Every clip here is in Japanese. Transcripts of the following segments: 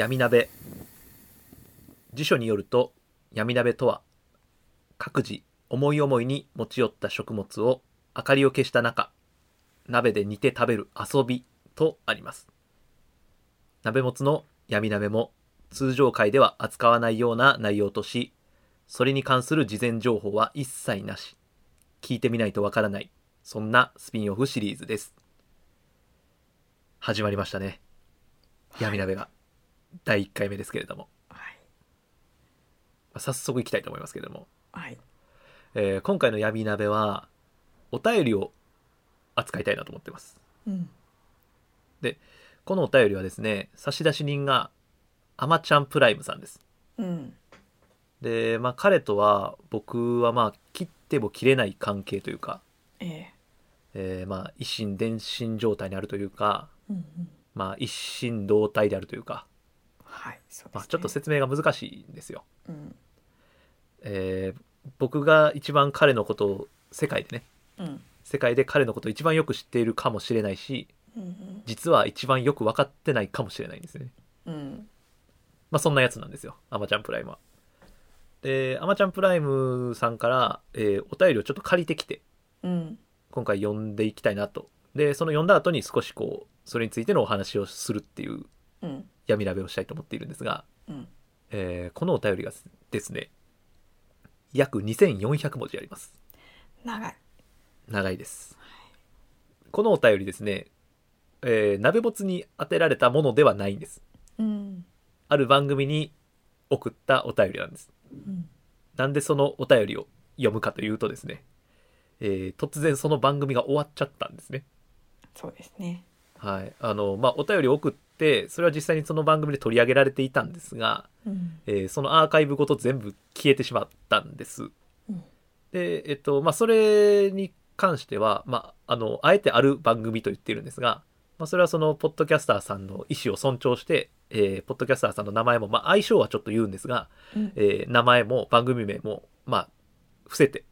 闇鍋。辞書によると闇鍋とは各自思い思いに持ち寄った食物を明かりを消した中鍋で煮て食べる遊びとあります。鍋もつの闇鍋も通常回では扱わないような内容としそれに関する事前情報は一切なし。聞いてみないとわからない。そんなスピンオフシリーズです。始まりましたね。闇鍋が。第1回目ですけれども、はい。まあ早速いきたいと思いますけれども、はい。えー今回の闇鍋はお便りを扱いたいなと思ってますうん。このお便りはですね差出人がアマちゃんプライムさんですうん。でまあ彼とは僕はまあ切っても切れない関係というか、えええーまあ一心伝心状態にあるというかうんうん。まあ一心同体であるというか、はい。そうです、ね。まあ、ちょっと説明が難しいんですよ、うん。えー僕が一番彼のことを世界でねうん。世界で彼のことを一番よく知っているかもしれないしうん実は一番よく分かってないかもしれないんですねうん。うん。まあそんなやつなんですよアマちゃんプライムはでアマちゃんプライムさんから、えーお便りをちょっと借りてきてうん。今回読んでいきたいなとでその読んだ後に少しこうそれについてのお話をするっていううん。闇鍋をしたいと思っているんですが、うん。えーこのお便りがですね約2400文字あります長い。長いですこのお便りですね、えー鍋もつに当てられたものではないんですうん。ある番組に送ったお便りなんですうん。なんでそのお便りを読むかというとですね、えー突然その番組が終わっちゃったんですねそうですね。はいあのまあお便りを送ってそれは実際にその番組で取り上げられていたんですが、うん。えーそのアーカイブごと全部消えてしまったんですうん。でえっとまあそれに関してはまああのあえてある番組と言っているんですが、まあ、それはそのポッドキャスターさんの意思を尊重して、えーポッドキャスターさんの名前も、まあ、相性はちょっと言うんですが、うん。えー名前も番組名もまあ伏せて、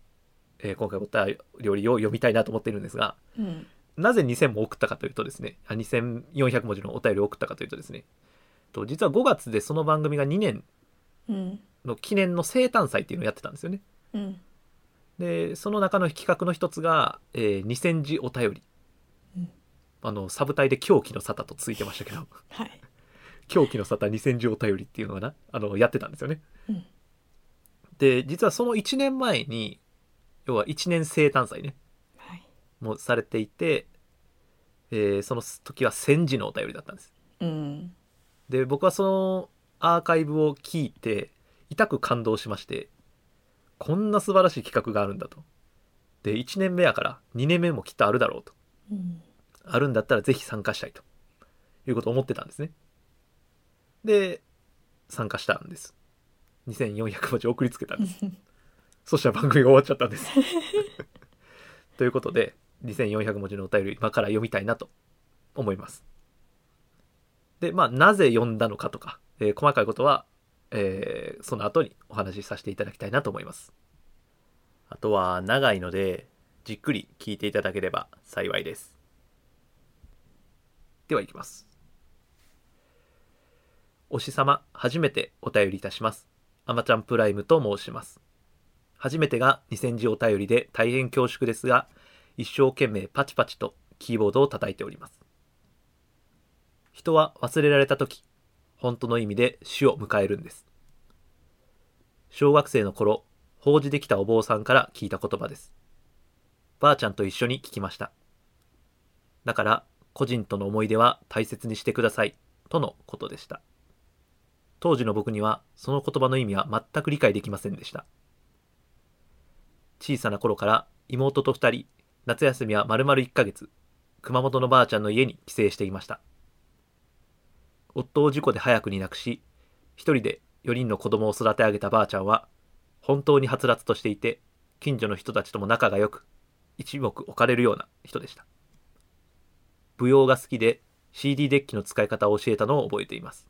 えー今回お便りを読みたいなと思っているんですがうん。なぜ2000も送ったかというとですねあ2400文字のお便りを送ったかというとですねと実は5月でその番組が2年うん。の記念の生誕祭っていうのをやってたんですよねうん。でその中の企画の一つが、えー2000字お便り、うんあのサブタイで狂気の沙汰とついてましたけどはい。狂気の沙汰2000字お便りっていうのがな？あのやってたんですよねうん。で実はその1年前に要は1年生誕祭ねはい。もされていて、えーその時は1000字のお便りだったんです。うん。で僕はそのアーカイブを聞いて痛く感動しましてこんな素晴らしい企画があるんだと。で1年目やから2年目もきっとあるだろうと。うん。あるんだったらぜひ参加したいと。いうことを思ってたんですね。で参加したんです。2400文字送りつけたんです。そしたら番組が終わっちゃったんです。ということで2400文字のお便り今から読みたいなと思います。でまあなぜ読んだのかとか、えー細かいことは、えーその後にお話しさせていただきたいなと思います。あとは長いのでじっくり聞いていただければ幸いです。では行きます。おし様初めてお便りいたします。あまちゃんプライムと申します。初めてが2000字お便りで大変恐縮ですが一生懸命パチパチとキーボードを叩いております。人は忘れられた時本当の意味で死を迎えるんです。小学生の頃法事できたお坊さんから聞いた言葉です。ばあちゃんと一緒に聞きました。だから個人との思い出は大切にしてくださいとのことでした。当時の僕にはその言葉の意味は全く理解できませんでした。小さな頃から妹と二人夏休みは丸々1ヶ月。熊本のばあちゃんの家に帰省していました。夫を事故で早くに亡くし一人で4人の子供を育て上げたばあちゃんは本当にはつらつとしていて近所の人たちとも仲が良く一目置かれるような人でした。舞踊が好きで CD デッキの使い方を教えたのを覚えています。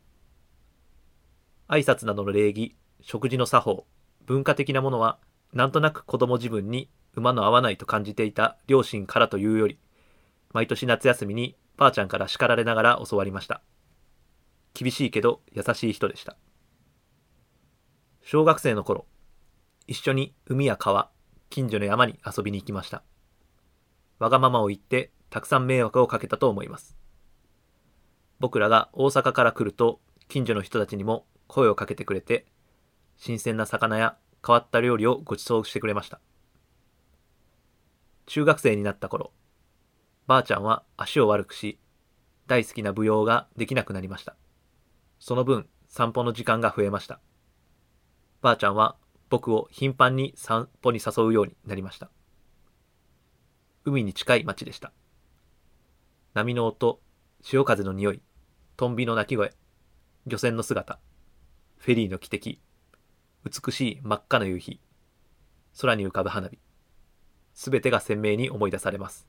挨拶などの礼儀食事の作法文化的なものはなんとなく子供自分に馬の合わないと感じていた両親からというより毎年夏休みにばあちゃんから叱られながら教わりました厳しいけど優しい人でした。小学生の頃、一緒に海や川、近所の山に遊びに行きました。わがままを言ってたくさん迷惑をかけたと思います。僕らが大阪から来ると近所の人たちにも声をかけてくれて、新鮮な魚や変わった料理をご馳走してくれました。中学生になった頃、ばあちゃんは足を悪くし、大好きな舞踊ができなくなりました。その分、散歩の時間が増えました。ばあちゃんは僕を頻繁に散歩に誘うようになりました。海に近い町でした。波の音、潮風の匂い、トンビの鳴き声、漁船の姿、フェリーの汽笛、美しい真っ赤な夕日、空に浮かぶ花火、すべてが鮮明に思い出されます。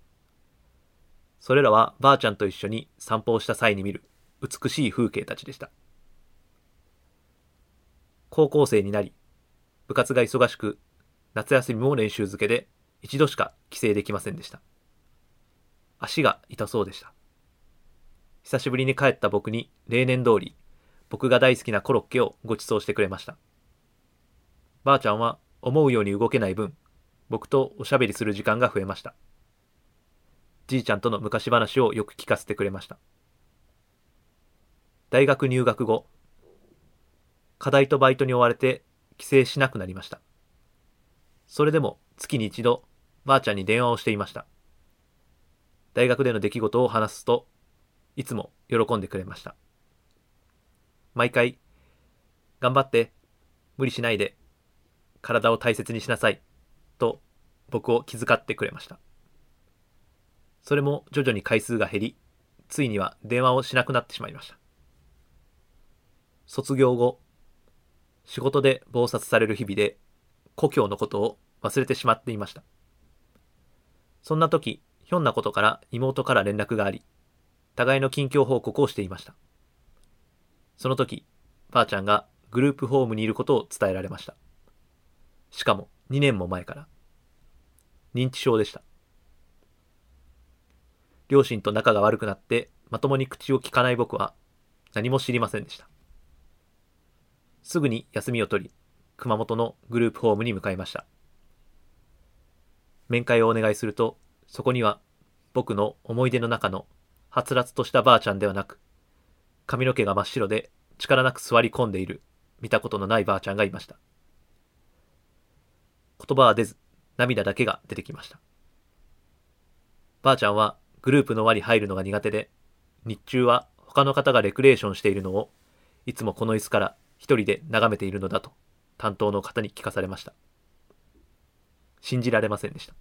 それらはばあちゃんと一緒に散歩をした際に見る美しい風景たちでした。高校生になり、部活が忙しく、夏休みも練習漬けで一度しか帰省できませんでした。足が痛そうでした。久しぶりに帰った僕に例年通り、僕が大好きなコロッケをご馳走してくれました。ばあちゃんは思うように動けない分、僕とおしゃべりする時間が増えました。じいちゃんとの昔話をよく聞かせてくれました。大学入学後、課題とバイトに追われて帰省しなくなりました。それでも月に一度、ばあちゃんに電話をしていました。大学での出来事を話すと、いつも喜んでくれました。毎回、頑張って、無理しないで、体を大切にしなさい、と僕を気遣ってくれました。それも徐々に回数が減り、ついには電話をしなくなってしまいました。卒業後、仕事で忙殺される日々で、故郷のことを忘れてしまっていました。そんな時、ひょんなことから妹から連絡があり、互いの近況報告をしていました。その時、ばあちゃんがグループホームにいることを伝えられました。しかも2年も前から。認知症でした。両親と仲が悪くなってまともに口を聞かない僕は何も知りませんでした。すぐに休みを取り、熊本のグループホームに向かいました。面会をお願いすると、そこには僕の思い出の中のはつらつとしたばあちゃんではなく、髪の毛が真っ白で力なく座り込んでいる見たことのないばあちゃんがいました。言葉は出ず、涙だけが出てきました。ばあちゃんはグループの輪に入るのが苦手で、日中は他の方がレクレーションしているのを、いつもこの椅子から一人で眺めているのだと担当の方に聞かされました。信じられませんでした。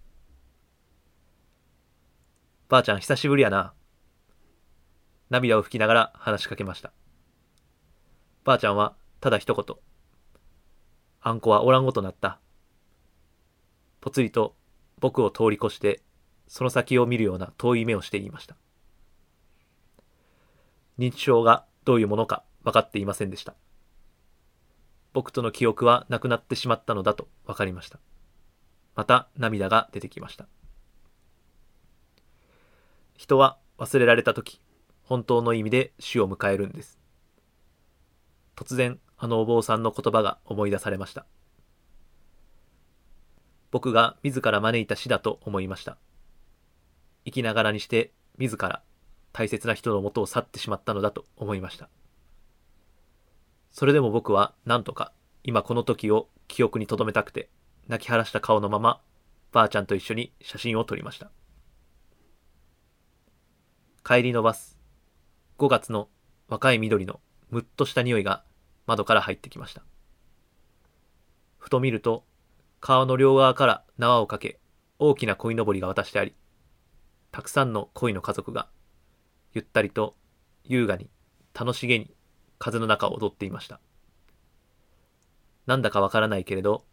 ばあちゃん久しぶりやな。涙を拭きながら話しかけました。ばあちゃんはただ一言。あんこはおらんごとなった。ぽつりと僕を通り越してその先を見るような遠い目をして言いました。認知症がどういうものか分かっていませんでした。僕との記憶はなくなってしまったのだと分かりました。また涙が出てきました。人は忘れられた時、本当の意味で死を迎えるんです。突然、あのお坊さんの言葉が思い出されました。僕が自ら招いた死だと思いました。生きながらにして自ら大切な人のもとを去ってしまったのだと思いました。それでも僕は何とか今この時を記憶に留めたくて泣き晴らした顔のままばあちゃんと一緒に写真を撮りました。帰りのバス、5月の若い緑のむっとした匂いが窓から入ってきました。ふと見ると川の両側から縄をかけ大きな鯉のぼりが渡してあり、たくさんの鯉の家族がゆったりと優雅に楽しげに風の中を踊っていました。なんだかわからないけれど、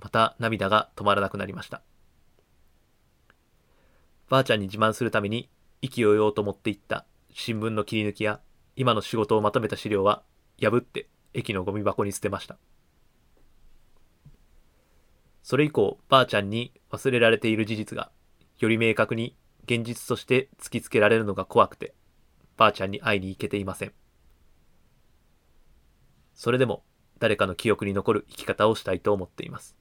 また涙が止まらなくなりました。ばあちゃんに自慢するために意気揚々と持っていった新聞の切り抜きや今の仕事をまとめた資料は破って駅のゴミ箱に捨てました。それ以降、ばあちゃんに忘れられている事実がより明確に現実として突きつけられるのが怖くて、ばあちゃんに会いに行けていません。それでも誰かの記憶に残る生き方をしたいと思っています。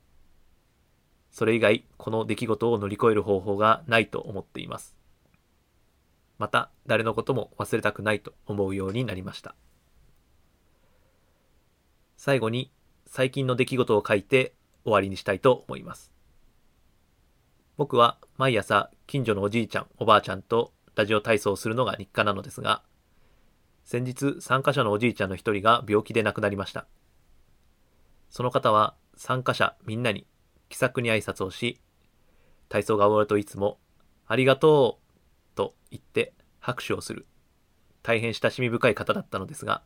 それ以外、この出来事を乗り越える方法がないと思っています。また、誰のことも忘れたくないと思うようになりました。最後に、最近の出来事を書いて終わりにしたいと思います。僕は毎朝近所のおじいちゃん、おばあちゃんとラジオ体操をするのが日課なのですが、先日参加者のおじいちゃんの一人が病気で亡くなりました。その方は参加者みんなに気さくに挨拶をし、体操が終わるといつもありがとうと言って拍手をする大変親しみ深い方だったのですが、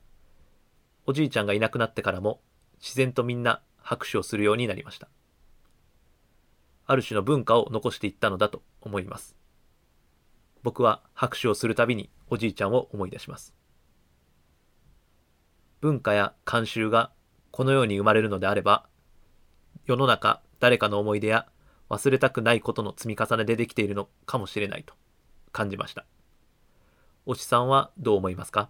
おじいちゃんがいなくなってからも自然とみんな拍手をするようになりました。ある種の文化を残していったのだと思います。僕は拍手をするたびにおじいちゃんを思い出します。文化や慣習がこのように生まれるのであれば、世の中誰かの思い出や忘れたくないことの積み重ねでできているのかもしれないと感じました。おしさんはどう思いますか？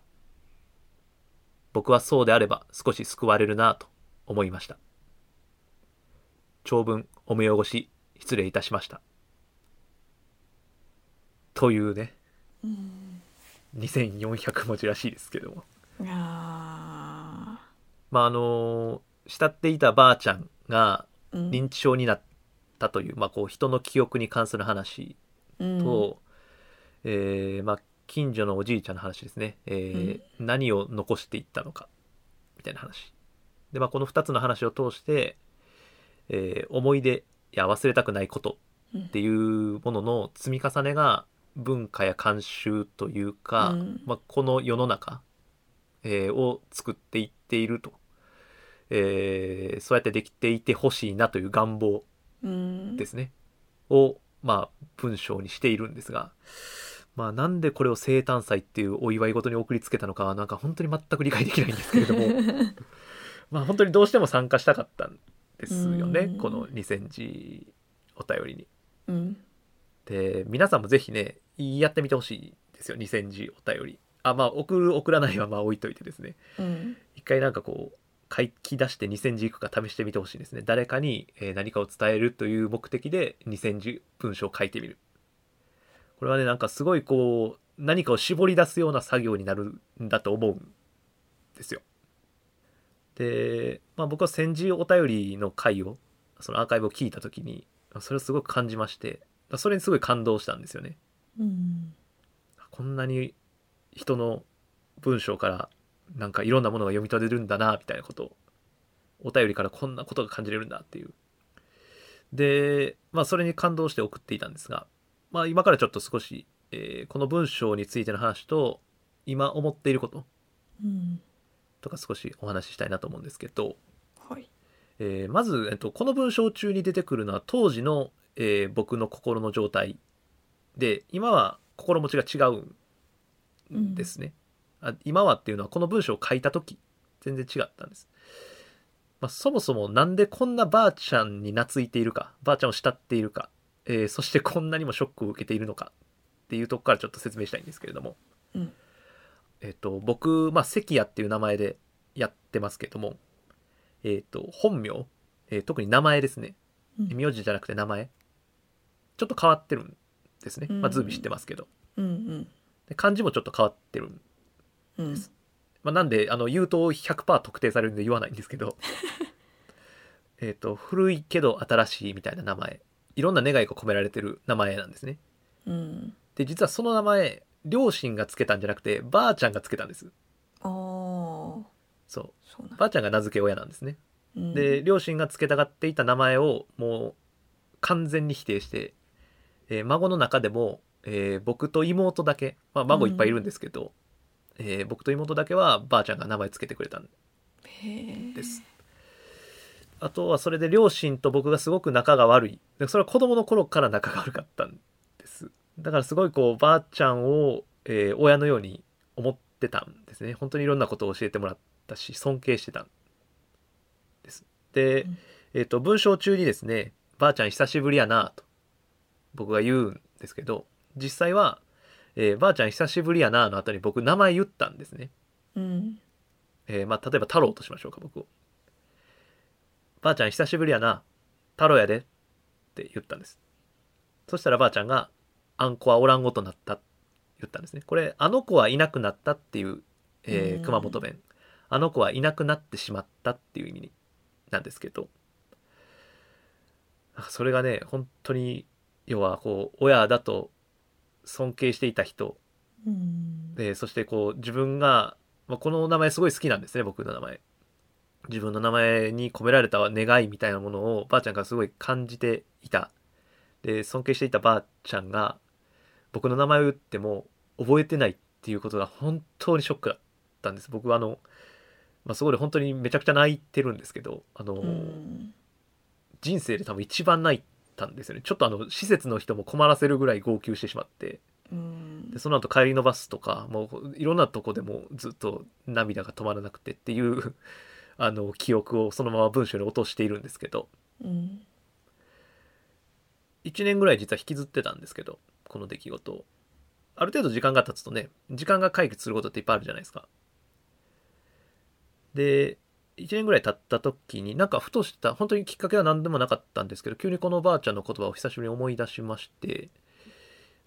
僕はそうであれば少し救われるなぁと思いました。長文お見汚し失礼いたしました。というね、うん。2400文字らしいですけども。いやー。まああの慕っていたばあちゃんがうん。認知症になったという、まあこう人の記憶に関する話うん。と、えーまあ近所のおじいちゃんの話ですね、えー何を残していったのかみたいな話。で、まあ、この2つの話を通して、えー思い出や忘れたくないことっていうものの積み重ねが文化や慣習というか、うん。まあ、この世の中、えーを作っていっていると、えーそうやってできていてほしいなという願望うん。ですね、を、まあ、文章にしているんですが、まあ、なんでこれを生誕祭っていうお祝い事に送りつけたのかはなんか本当に全く理解できないんですけれども。まあ本当にどうしても参加したかったんですよねうん。この2000字お便りに。うん。で皆さんもぜひねやってみてほしいですよ2000字お便り。あまあ送る送らないはまあ置いといてですね。うん。一回なんかこう書き出して2000字いくか試してみてほしいですね。誰かにえー何かを伝えるという目的で2000字文章を書いてみる。これはねなんかすごいこう何かを絞り出すような作業になるんだと思うんですよで、まあ、僕は戦時お便りの回をそのアーカイブを聞いた時にそれをすごく感じましてそれにすごい感動したんですよね。うんこんなに人の文章からなんかいろんなものが読み取れるんだなみたいなことをお便りからこんなことが感じれるんだっていう。でまあそれに感動して送っていたんですがまあ今からちょっと少し、えーこの文章についての話と今思っていること。うんとか少しお話ししたいなと思うんですけど、はい。えーまず、えっと、この文章中に出てくるのは当時の、えー僕の心の状態で今は心持ちが違うんですね、あ今はっていうのはこの文章を書いた時全然違ったんです、まあ、そもそもなんでこんなばあちゃんに懐いているかばあちゃんを慕っているか、えーそしてこんなにもショックを受けているのかっていうとこからちょっと説明したいんですけれども、うんえっ、と僕、まあ、関谷っていう名前でやってますけどもえっ、と本名、えー特に名前ですね。うん。名字じゃなくて名前。ちょっと変わってるんですね、まあ、うんズービー知ってますけど。うんで漢字もちょっと変わってるんうん。ですまあ、なんであの言うと100%特定されるんで言わないんですけど。えっと古いけど新しいみたいな名前。いろんな願いが込められてる名前なんですね。うん。で実はその名前両親がつけたんじゃなくてばあちゃんがつけたんです。あー。そう。そうなんばあちゃんが名付け親なんですね。うん。で両親がつけたがっていた名前をもう完全に否定して、えー孫の中でも、えー僕と妹だけ、まあ、孫いっぱいいるんですけど、えー僕と妹だけはばあちゃんが名前つけてくれたんへえですあとはそれで両親と僕がすごく仲が悪い。でそれは子供の頃から仲が悪かったんですだからすごいこうばあちゃんを、えー親のように思ってたんですね。本当にいろんなことを教えてもらったし尊敬してたんです。で、うん。えっ、と文章中にですね「ばあちゃん久しぶりやな」と僕が言うんですけど実際は、えーばあちゃん久しぶりやな」の後に僕名前言ったんですね。うん。えーまあ、例えば太郎としましょうか僕を。ばあちゃん久しぶりやな太郎やでって言ったんです。そしたらばあちゃんがあんこはおらんごとなった言ったんですね。これあの子はいなくなったっていう、えーうん。熊本弁。あの子はいなくなってしまったっていう意味になんですけど。それがね本当に要はこう親だと尊敬していた人。うん。でそしてこう自分が、まあ、この名前すごい好きなんですね僕の名前。自分の名前に込められた願いみたいなものをばあちゃんがすごい感じていた。で尊敬していたばあちゃんが僕の名前を言っても覚えてないっていうことが本当にショックだったんです。僕はあの、まあ、そこで本当にめちゃくちゃ泣いてるんですけどあの、うん。人生で多分一番泣いたんですよね。ちょっとあの施設の人も困らせるぐらい号泣してしまってうん。でその後帰りのバスとかもういろんなとこでもずっと涙が止まらなくてっていう あの記憶をそのまま文章に落としているんですけど。うん。1年ぐらい実は引きずってたんですけどこの出来事。をある程度時間が経つとね時間が解決することっていっぱいあるじゃないですか。で1年ぐらい経った時になんかふとした本当にきっかけは何でもなかったんですけど急にこのばあちゃんの言葉を久しぶりに思い出しまして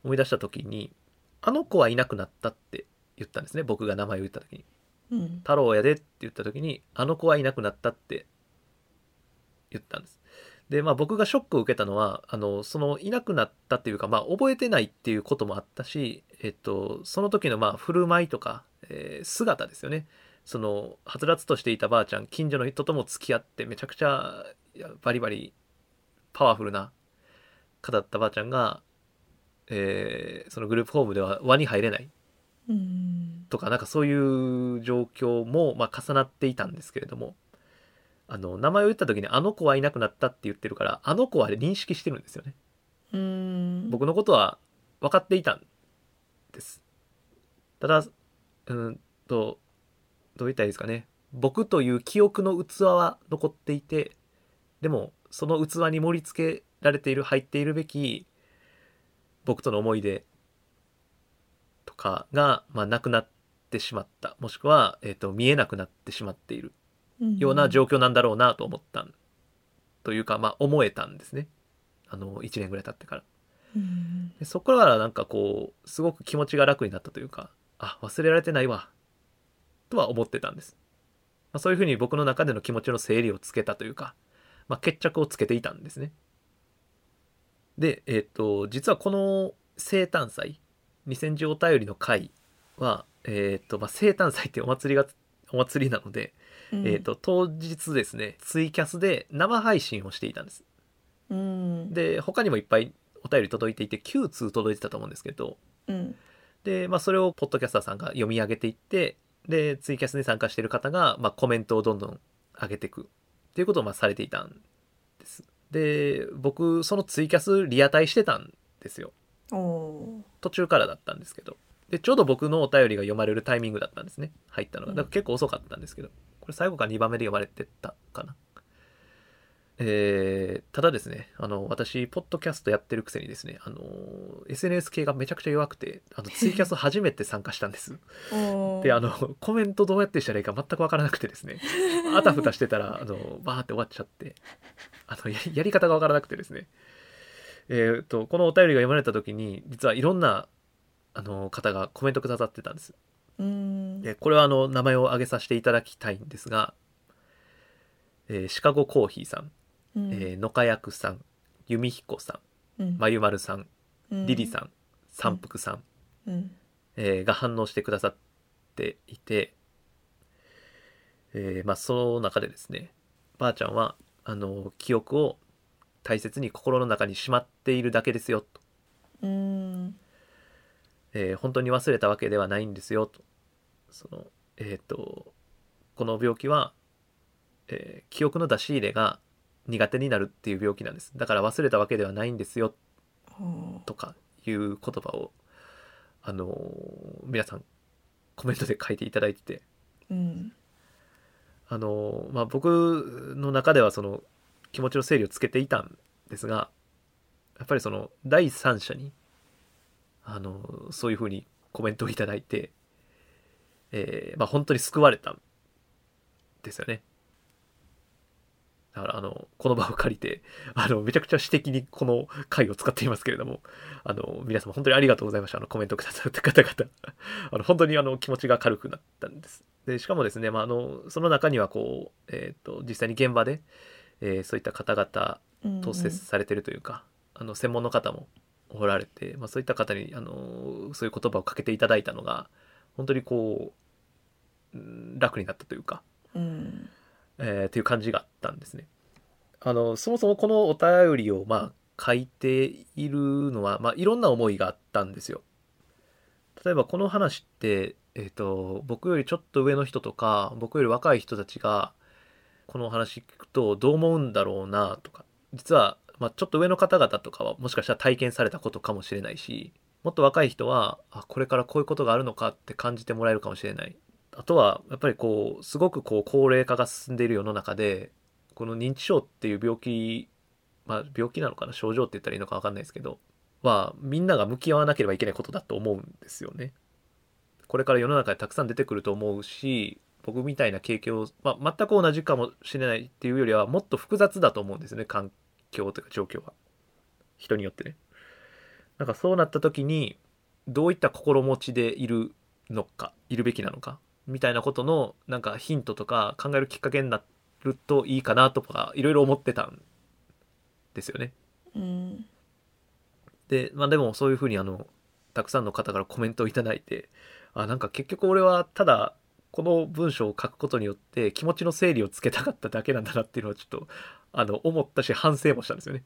思い出した時に「あの子はいなくなった」って言ったんですね。僕が名前を言った時に。うん。太郎やでって言った時にあの子はいなくなったって言ったんですでまあ僕がショックを受けたのはあのそのいなくなったっていうかまあ覚えてないっていうこともあったしえっとその時のまあ振る舞いとか、えー姿ですよね。そのはつらつとしていたばあちゃん近所の人とも付き合ってめちゃくちゃバリバリパワフルな方だったばあちゃんが、えーそのグループホームでは輪に入れないうん。とかなんかそういう状況もまあ重なっていたんですけれどもあの名前を言った時に「あの子はいなくなった」って言ってるからあの子は認識してるんですよね。うん。僕のことは分かっていたんです。ただうんとどう言ったらいいですかね。僕という記憶の器は残っていてでもその器に盛り付けられている入っているべき僕との思い出とかが、まあ、なくなってしまった。もしくは、えー、と見えなくなってしまっているような状況なんだろうなと思ったんというか、まあ、思えたんですね。あの1年ぐらい経ってから。うんでそこからなんかこうすごく気持ちが楽になったというかあ忘れられてないわ。とは思ってたんです、まあ、そういうふうに僕の中での気持ちの整理をつけたというか、まあ、決着をつけていたんですね。でえっ、と実はこの生誕祭2000字お便りの会はえっ、と、まあ、生誕祭ってお祭りがお祭りなので、うん。えっ、と当日ですねツイキャスで生配信をしていたんです。うん。で他にもいっぱいお便り届いていて9通届いてたと思うんですけど。うん。で、まあ、それをポッドキャスターさんが読み上げていってでツイキャスに参加している方が、まあ、コメントをどんどん上げていく。っていうことをまあされていたんです。で僕そのツイキャスリアタイしてたんですよ。途中からだったんですけど。でちょうど僕のお便りが読まれるタイミングだったんですね。入ったのが。だから結構遅かったんですけどこれ最後から2番目で読まれてたかなえーただですね、あの、私、ポッドキャストやってるくせにですね、あの、SNS 系がめちゃくちゃ弱くて、あの、ツイキャス初めて参加したんです。おで、あの、コメントどうやってしたらいいか全くわからなくてですね、あたふたしてたら、あの、バーって終わっちゃって、あの、ややり方がわからなくてですね、えっ、と、このお便りが読まれた時に、実はいろんな、あの、方がコメントくださってたんです。うん。でこれはあの名前を挙げさせていただきたいんですが、えーシカゴコーヒーさん、うん。えー野家役さん弓彦さんうん。まゆまるさんうん。リリさん三福さん、うん。えーが反応してくださっていて、えーまあ、その中でですねばあちゃんはあの記憶を大切に心の中にしまっているだけですよと、うんえー本当に忘れたわけではないんですよと。そのえっ、とこの病気は、えー記憶の出し入れが苦手になるっていう病気なんです。だから忘れたわけではないんですよおとかいう言葉をあの皆さんコメントで書いていただいてて。うん。あのまあ僕の中ではその気持ちの整理をつけていたんですがやっぱりその第三者にあのそういうふうにコメントをいただいて、えーまあ本当に救われたんですよね。だからあのこの場を借りてあのめちゃくちゃ私的にこの回を使っていますけれどもあの皆様本当にありがとうございました。あのコメントくださった方々。あの本当にあの気持ちが軽くなったんです。でしかもですね、まあ、あのその中にはこう、えー、と実際に現場で、えーそういった方々うんと接されてるというか、あの専門の方もおられて、まあ、そういった方にあのそういう言葉をかけていただいたのが本当にこううん楽になったというか、うんえーっていう感じがあったんですね。あのそもそもこのお便りをまあ書いているのは、まあ、いろんな思いがあったんですよ。例えばこの話って、えー、と僕よりちょっと上の人とか僕より若い人たちがこのお話聞くとどう思うんだろうなとか実は、まあ、ちょっと上の方々とかはもしかしたら体験されたことかもしれないしもっと若い人はあこれからこういうことがあるのかって感じてもらえるかもしれないあとはやっぱりこうすごくこう高齢化が進んでいる世の中でこの認知症っていう病気まあ病気なのかな？症状って言ったらいいのか分かんないですけどはみんなが向き合わなければいけないことだと思うんですよね。これから世の中でたくさん出てくると思うし僕みたいな経験を、まあ、全く同じかもしれないっていうよりはもっと複雑だと思うんですよね環境というか状況は人によってね。なんかそうなった時にどういった心持ちでいるのかいるべきなのかみたいなことのなんかヒントとか考えるきっかけになるといいかなとかいろいろ思ってたんですよね。うんで、まあでもそういうふうにあの、たくさんの方からコメントをいただいて、あ、なんか結局俺はただ、この文章を書くことによって気持ちの整理をつけたかっただけなんだなっていうのはちょっと、あの、思ったし反省もしたんですよね。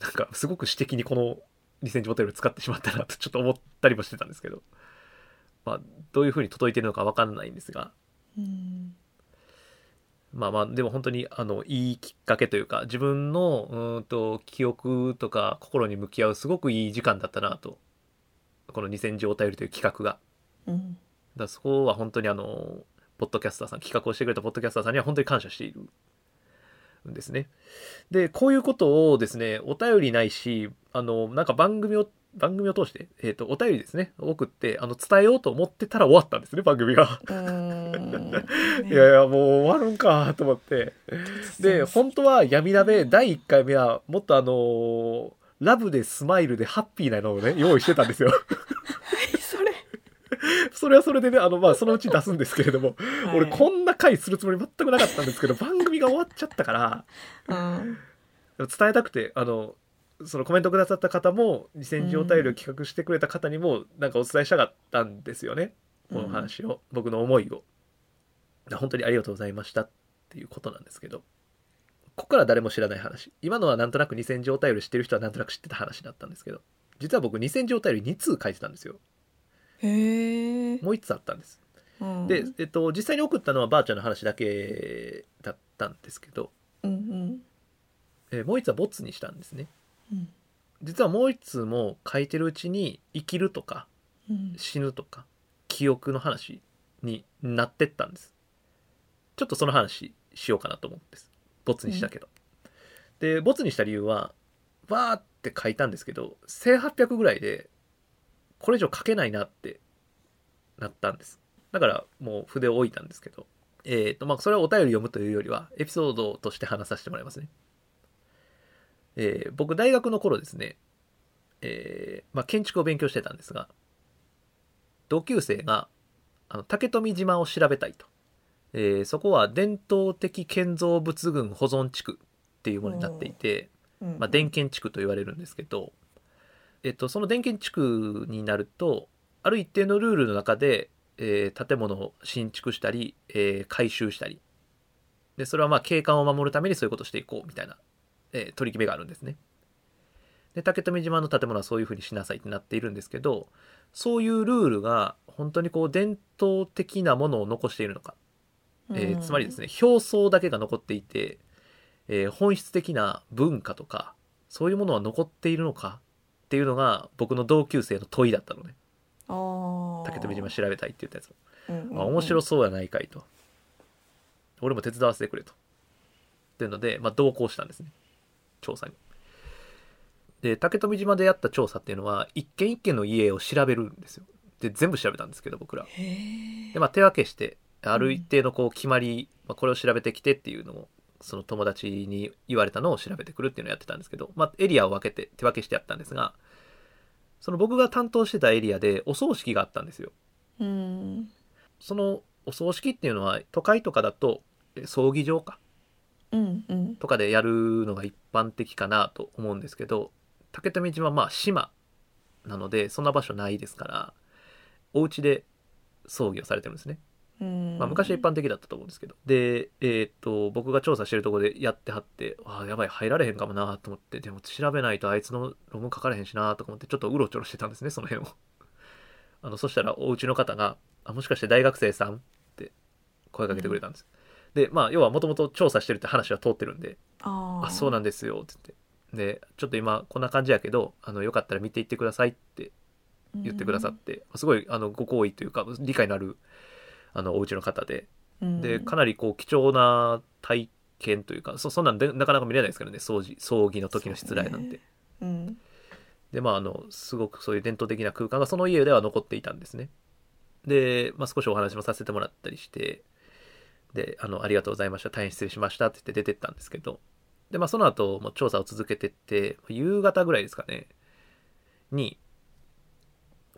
なんかすごく私的にこの2000字ボタルを使ってしまったなとちょっと思ったりもしてたんですけど、まあ、どういうふうに届いてるのかわかんないんですが、うん。まあまあでも本当にあのいいきっかけというか自分のうーんと記憶とか心に向き合うすごくいい時間だったなと。この2000字お便りという企画が。うん。らそこは本当にあのポッドキャスターさん企画をしてくれたポッドキャスターさんには本当に感謝しているんですね。でこういうことをですねお便りないしあのなんか番組を番組を通して、えー、とお便りですね送ってあの伝えようと思ってたら終わったんですね番組が。うん。いやいやもう終わるんかと思って。で本当は闇鍋第1回目はもっとあのーラブでスマイルでハッピーなのをね用意してたんですよ それはそれでねあのまあそのうち出すんですけれども、俺こんな回するつもり全くなかったんですけど番組が終わっちゃったからうん。伝えたくてあのそのコメントくださった方も2000字お便りを企画してくれた方にもなんかお伝えしたかったんですよね。この話を、僕の思いを。本当にありがとうございましたっていうことなんですけどここから誰も知らない話。今のはなんとなく2000字お便り知ってる人はなんとなく知ってた話だったんですけど実は僕2000字お便り2通書いてたんですよへえもう1つあったんです。うん。で、えっと、実際に送ったのはばあちゃんの話だけだったんですけど、うんうん。えーもう1つはボツにしたんですね。うん。実はもう1通も書いてるうちに生きるとかうん。死ぬとか記憶の話になってったんです。ちょっとその話しようかなと思うんです。ボツにしたけど、でボツにした理由はわーって書いたんですけど1800ぐらいでこれ以上書けないなってなったんです。だからもう筆を置いたんですけど。えっ、とまあそれはお便り読むというよりはエピソードとして話させてもらいますね。えー僕大学の頃ですね、えーまあ、建築を勉強してたんですが同級生があの竹富島を調べたいと、えーそこは伝統的建造物群保存地区っていうものになっていて、うん。まあ、電建地区と言われるんですけど、えっと、その電建地区になるとある一定のルールの中で、えー建物を新築したり、えー改修したり。でそれはまあ景観を守るためにそういうことをしていこうみたいな、えー取り決めがあるんですね。で竹富島の建物はそういうふうにしなさいってなっているんですけどそういうルールが本当にこう伝統的なものを残しているのか、えーつまりですね表層だけが残っていて、えー本質的な文化とかそういうものは残っているのかっていうのが僕の同級生の問いだったのね。竹富島調べたいって言ったやつ。うんうんうん。あ面白そうやないかいと。俺も手伝わせてくれと。っていうので、まあ、同行したんですね。調査に。で竹富島でやった調査っていうのは一軒一軒の家を調べるんですよ。で全部調べたんですけど僕ら。で、まあ、手分けして、ある一定のこう決まり、まあ、これを調べてきてっていうのをその友達に言われたのを調べてくるっていうのをやってたんですけど、まあ、エリアを分けて手分けしてやったんですがその僕が担当してたエリアでお葬式があったんですよ。うん。そのお葬式っていうのは都会とかだとえ葬儀場か。うんうん。とかでやるのが一般的かなと思うんですけど竹富島はまあ島なのでそんな場所ないですからお家で葬儀をされてるんですねうん。まあ、昔は一般的だったと思うんですけど。で、えーっと僕が調査してるところでやってはってああやばい入られへんかもなと思ってでも調べないとあいつの論文書かれへんしなとか思ってちょっとうろちょろしてたんですねその辺を。あのそしたらお家の方があもしかして大学生さんって声かけてくれたんです、でまあ要はもともと調査してるって話は通ってるんでああそうなんんですよって言って。でちょっと今こんな感じやけどあのよかったら見ていってくださいって言ってくださって、すごいあのご好意というか理解のあるあのお家の方で。でかなりこう貴重な体験というかそそんなんでなかなか見れないですからね葬儀葬儀の時の失礼なんて。うん。でまああのすごくそういう伝統的な空間がその家では残っていたんですね。で、まあ、少しお話もさせてもらったりしてであの「ありがとうございました大変失礼しました」って言って出てったんですけど。で、まあ、その後も調査を続けてって夕方ぐらいですかねに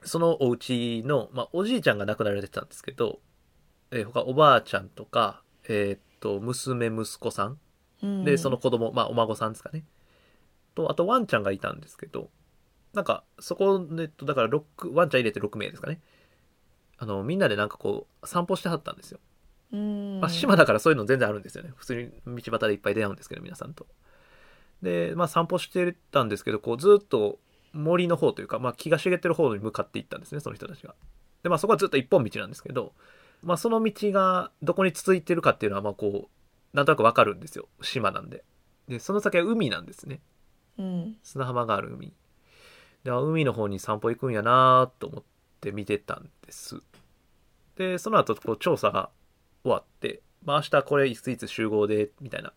そのお家の、まあ、おじいちゃんが亡くなられてたんですけど、えー他おばあちゃんとか、えーっと娘息子さん。うん。でその子供まあお孫さんですかね。とあとワンちゃんがいたんですけどなんかそこでとだから6ワンちゃん入れて6名ですかね。あのみんなでなんかこう散歩してはったんですよ、うん。まあ、島だからそういうの全然あるんですよね。普通に道端でいっぱい出会うんですけど皆さんと。でまあ散歩してたんですけどこうずっと森の方というか、まあ、木が茂ってる方に向かっていったんですねその人たちが。でまあそこはずっと一本道なんですけどまあその道がどこに続いてるかっていうのはまあこうなんとなくわかるんですよ。島なんで。でその先は海なんですね。うん。砂浜がある海。であ海の方に散歩行くんやなと思って見てたんです。でその後こう調査が終わって、まあ、明日これいついつ集合でみたいな。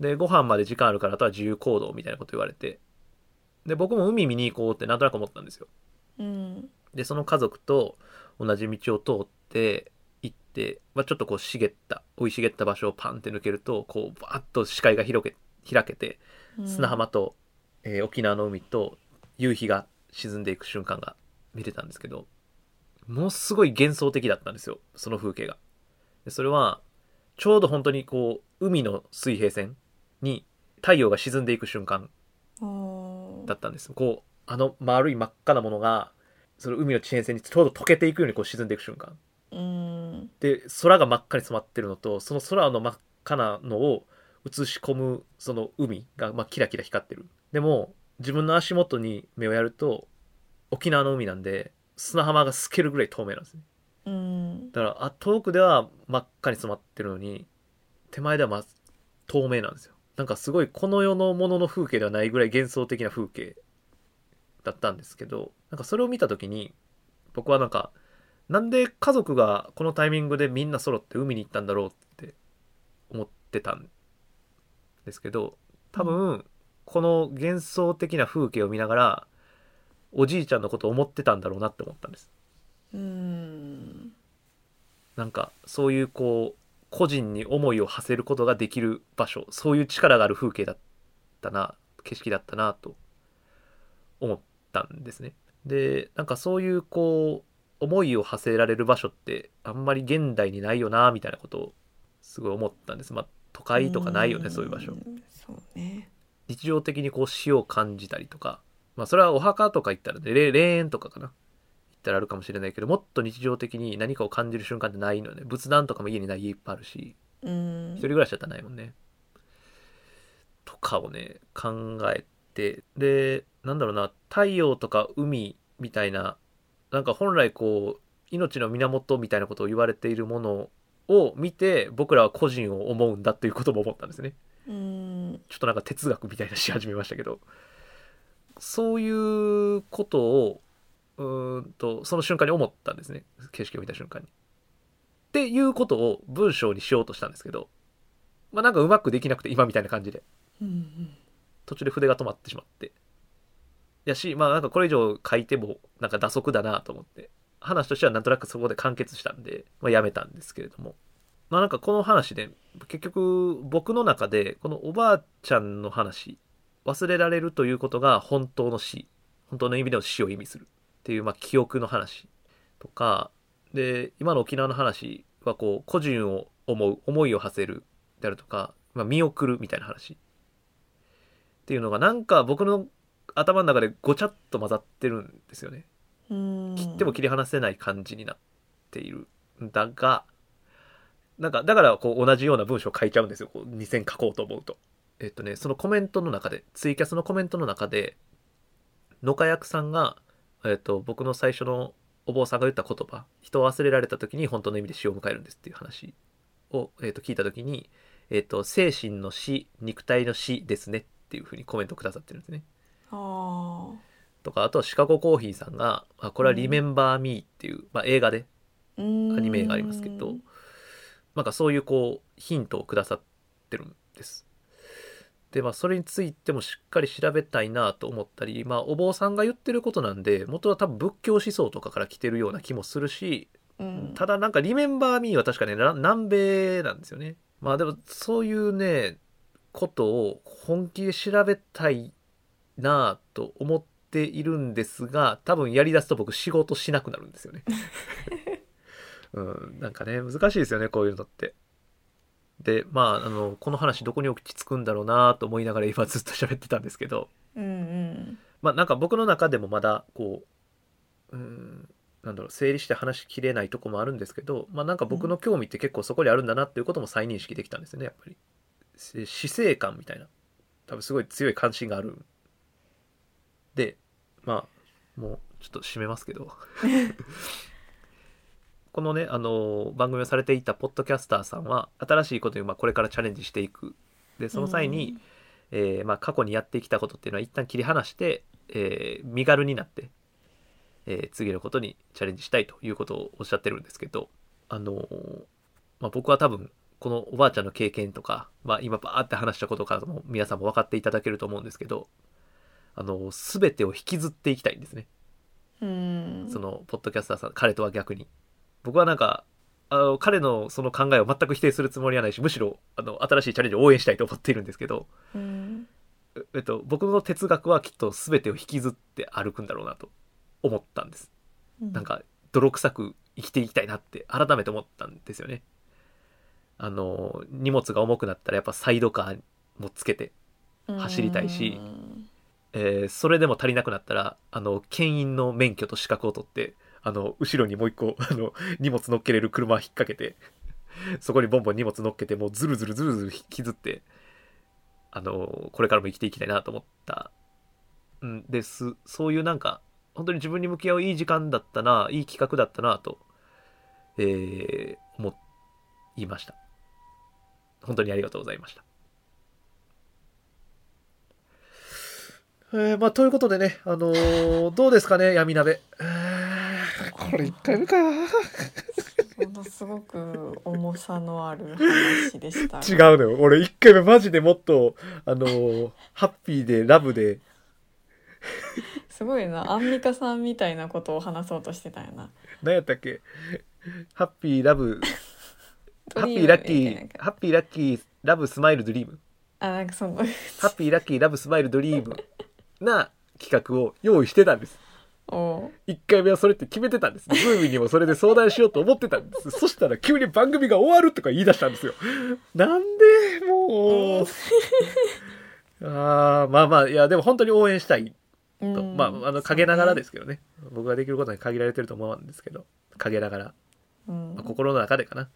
でご飯まで時間あるからあとは自由行動みたいなこと言われて。で僕も海見に行こうってなんとなく思ったんですよ。うん。でその家族と同じ道を通って行って、まあ、ちょっとこう茂った生い茂った場所をパンって抜けるとこうバーッと視界が広げ開けて砂浜と、えー沖縄の海と夕日が沈んでいく瞬間が見れたんですけどものすごい幻想的だったんですよその風景が。でそれはちょうど本当にこう海の水平線に太陽が沈んでいく瞬間うんだったんです。こうあの丸い真っ赤なものがその海の地平線にちょうど溶けていくようにこう沈んでいく瞬間うんで空が真っ赤に染まってるのとその空の真っ赤なのを映し込むその海が、まあ、キラキラ光ってる。でも自分の足元に目をやると沖縄の海なんで砂浜が透けるぐらい透明なんですね。うん。だからあ遠くでは真っ赤に染まってるのに手前では、まあ、透明なんですよ。なんかすごいこの世のものの風景ではないぐらい幻想的な風景だったんですけどなんかそれを見た時に僕はなんかなんで家族がこのタイミングでみんな揃って海に行ったんだろうって思ってたんですけど多分この幻想的な風景を見ながらおじいちゃんのことを思ってたんだろうなって思ったんです。うん。なんかそういうこう個人に思いを馳せることができる場所そういう力がある風景だったな景色だったなと思ったんですね。でなんかそういうこう思いを馳せられる場所ってあんまり現代にないよなみたいなことをすごい思ったんです。まあ都会とかないよねそういう場所。んそうね。日常的にこう死を感じたりとかまあそれはお墓とか行ったらね霊霊園とかかな。行ったらあるかもしれないけどもっと日常的に何かを感じる瞬間ってないのよね。仏壇とかも家にない家いっぱいあるしうん。一人暮らしだったらないもんね。とかをね考えて。でなんだろうな太陽とか海みたいななんか本来こう命の源みたいなことを言われているものを見て僕らは個人を思うんだということも思ったんですね。うん。ちょっとなんか哲学みたいなし始めましたけど。そういうことをうーんとその瞬間に思ったんですね。景色を見た瞬間に。っていうことを文章にしようとしたんですけど。まあなんかうまくできなくて今みたいな感じで。うん。途中で筆が止まってしまってやしまあなんかこれ以上書いてもなんか打足だなと思って。話としてはなんとなくそこで完結したんで、まあ、やめたんですけれども。まあなんかこの話で結局僕の中でこのおばあちゃんの話忘れられるということが本当の死本当の意味での死を意味するっていう、まあ、記憶の話とかで今の沖縄の話はこう個人を思う思いを馳せるであるとか、まあ、見送るみたいな話っていうのがなんか僕の頭の中でごちゃっと混ざってるんですよね。うん。切っても切り離せない感じになっているんだがなんかだからこう同じような文章を書いちゃうんですよ。こう2000書こうと思うと。えっとねそのコメントの中でツイキャスのコメントの中で野家役さんが、えっと、僕の最初のお坊さんが言った言葉人を忘れられた時に本当の意味で死を迎えるんですっていう話を、えっと、聞いた時に、えっと、精神の死肉体の死ですねっていうふうにコメントくださってるんですね。あとかあとはシカゴコーヒーさんがあこれは「リメンバー・ミー」っていう、まあ、映画でアニメがありますけどなんかそういうこうヒントをくださってるんです。でまあそれについてもしっかり調べたいなと思ったりまあお坊さんが言ってることなんで元は多分仏教思想とかから来てるような気もするしうんただなんか「リメンバー・ミー」は確かねな南米なんですよね。まあでもそういうねことを本気で調べたいなと思っているんですが多分やりだすと僕仕事しなくなるんですよね。うん、なんかね難しいですよねこういうのって。でまああのこの話どこに落ち着くんだろうなと思いながら今ずっと喋ってたんですけどうんうんまあなんか僕の中でもまだこううんなんだろう整理して話しきれないとこもあるんですけどまあなんか僕の興味って結構そこにあるんだなっていうことも再認識できたんですよねやっぱり。し死生観みたいな多分すごい強い関心があるでまあもうちょっと締めますけど。このねあの番組をされていたポッドキャスターさんは新しいことにまあこれからチャレンジしていく。でその際に、えーまあ、過去にやってきたことっていうのは一旦切り離して、えー身軽になって、えー次のことにチャレンジしたいということをおっしゃってるんですけど、あのーまあ、僕は多分このおばあちゃんの経験とか、まあ、今バーって話したことからも皆さんも分かっていただけると思うんですけど、あのー全てを引きずっていきたいんですね。うん。そのポッドキャスターさん彼とは逆に。僕はなんかあの彼のその考えを全く否定するつもりはないしむしろあの新しいチャレンジを応援したいと思っているんですけど、うん。えっと、僕の哲学はきっと全てを引きずって歩くんだろうなと思ったんです。なんか泥臭く生きていきたいなって改めて思ったんですよね。あの荷物が重くなったらやっぱサイドカーもつけて走りたいしうんえーそれでも足りなくなったらあの牽引の免許と資格を取ってあの後ろにもう一個 あの荷物乗っけれる車引っ掛けてそこにボンボン荷物乗っけてもうずるずるずるずる引きずってあのこれからも生きていきたいなと思った。んです。そういうなんか本当に自分に向き合ういい時間だったないい企画だったなと、えー思いました。本当にありがとうございました。えー、まあ、ということでね、あのー どうですかね、闇鍋。えー。これ1回目か。ものすごく重さのある話でした。違うのよ。俺1回目マジでもっと、あのーハッピーでラブで、すごいな。アンミカさんみたいなことを話そうとしてたよな。何やったっけ？ハッピーラブ、ハッピーラッキー、ハッピーラッキー、ラブスマイルドリーム。あなんかその。ハッピーラッキー、ラブスマイルドリームな企画を用意してたんです。お1回目はそれって決めてたんです。ズーミンにもそれで相談しようと思ってたんです。そしたら急に番組が終わるとか言い出したんですよ。なんでもう。あーまあまあ、いや、でも本当に応援したいと。まあ、あの、陰ながらですすけどね。僕ができることに限られてると思うんですけど、陰ながら、うんまあ、心の中でかな、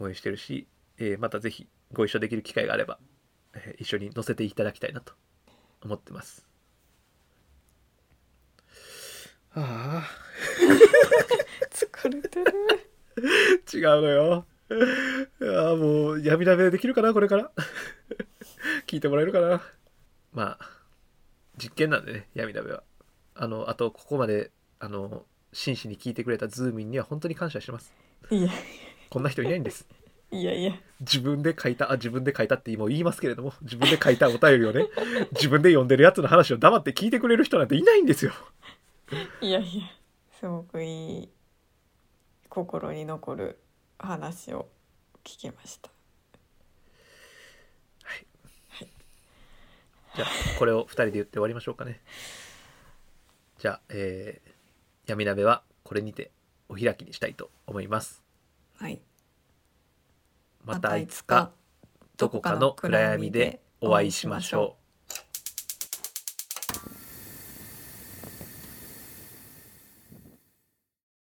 応援してるし、えーまたぜひご一緒できる機会があれば、えー一緒に乗せていただきたいなと思ってます。ああ。疲れてる違うのよ。いやもう闇鍋できるかなこれから？聞いてもらえるかな？まあ、実験なんでね、闇鍋は。あの、あと、ここまで、あの、真摯に聞いてくれたズーミンには本当に感謝してます。いやこんな人いないんです。いやいや自分で書いた、あ、自分で書いたってもう言いますけれども、自分で書いたお便りをね、自分で読んでるやつの話を黙って聞いてくれる人なんていないんですよ。いやいやすごくいい心に残る話を聞きました。じゃあこれを2人で言って終わりましょうかね。じゃあ、えー、闇鍋はこれにてお開きにしたいと思います。はい、またいつかどこかの暗闇でお会いしましょう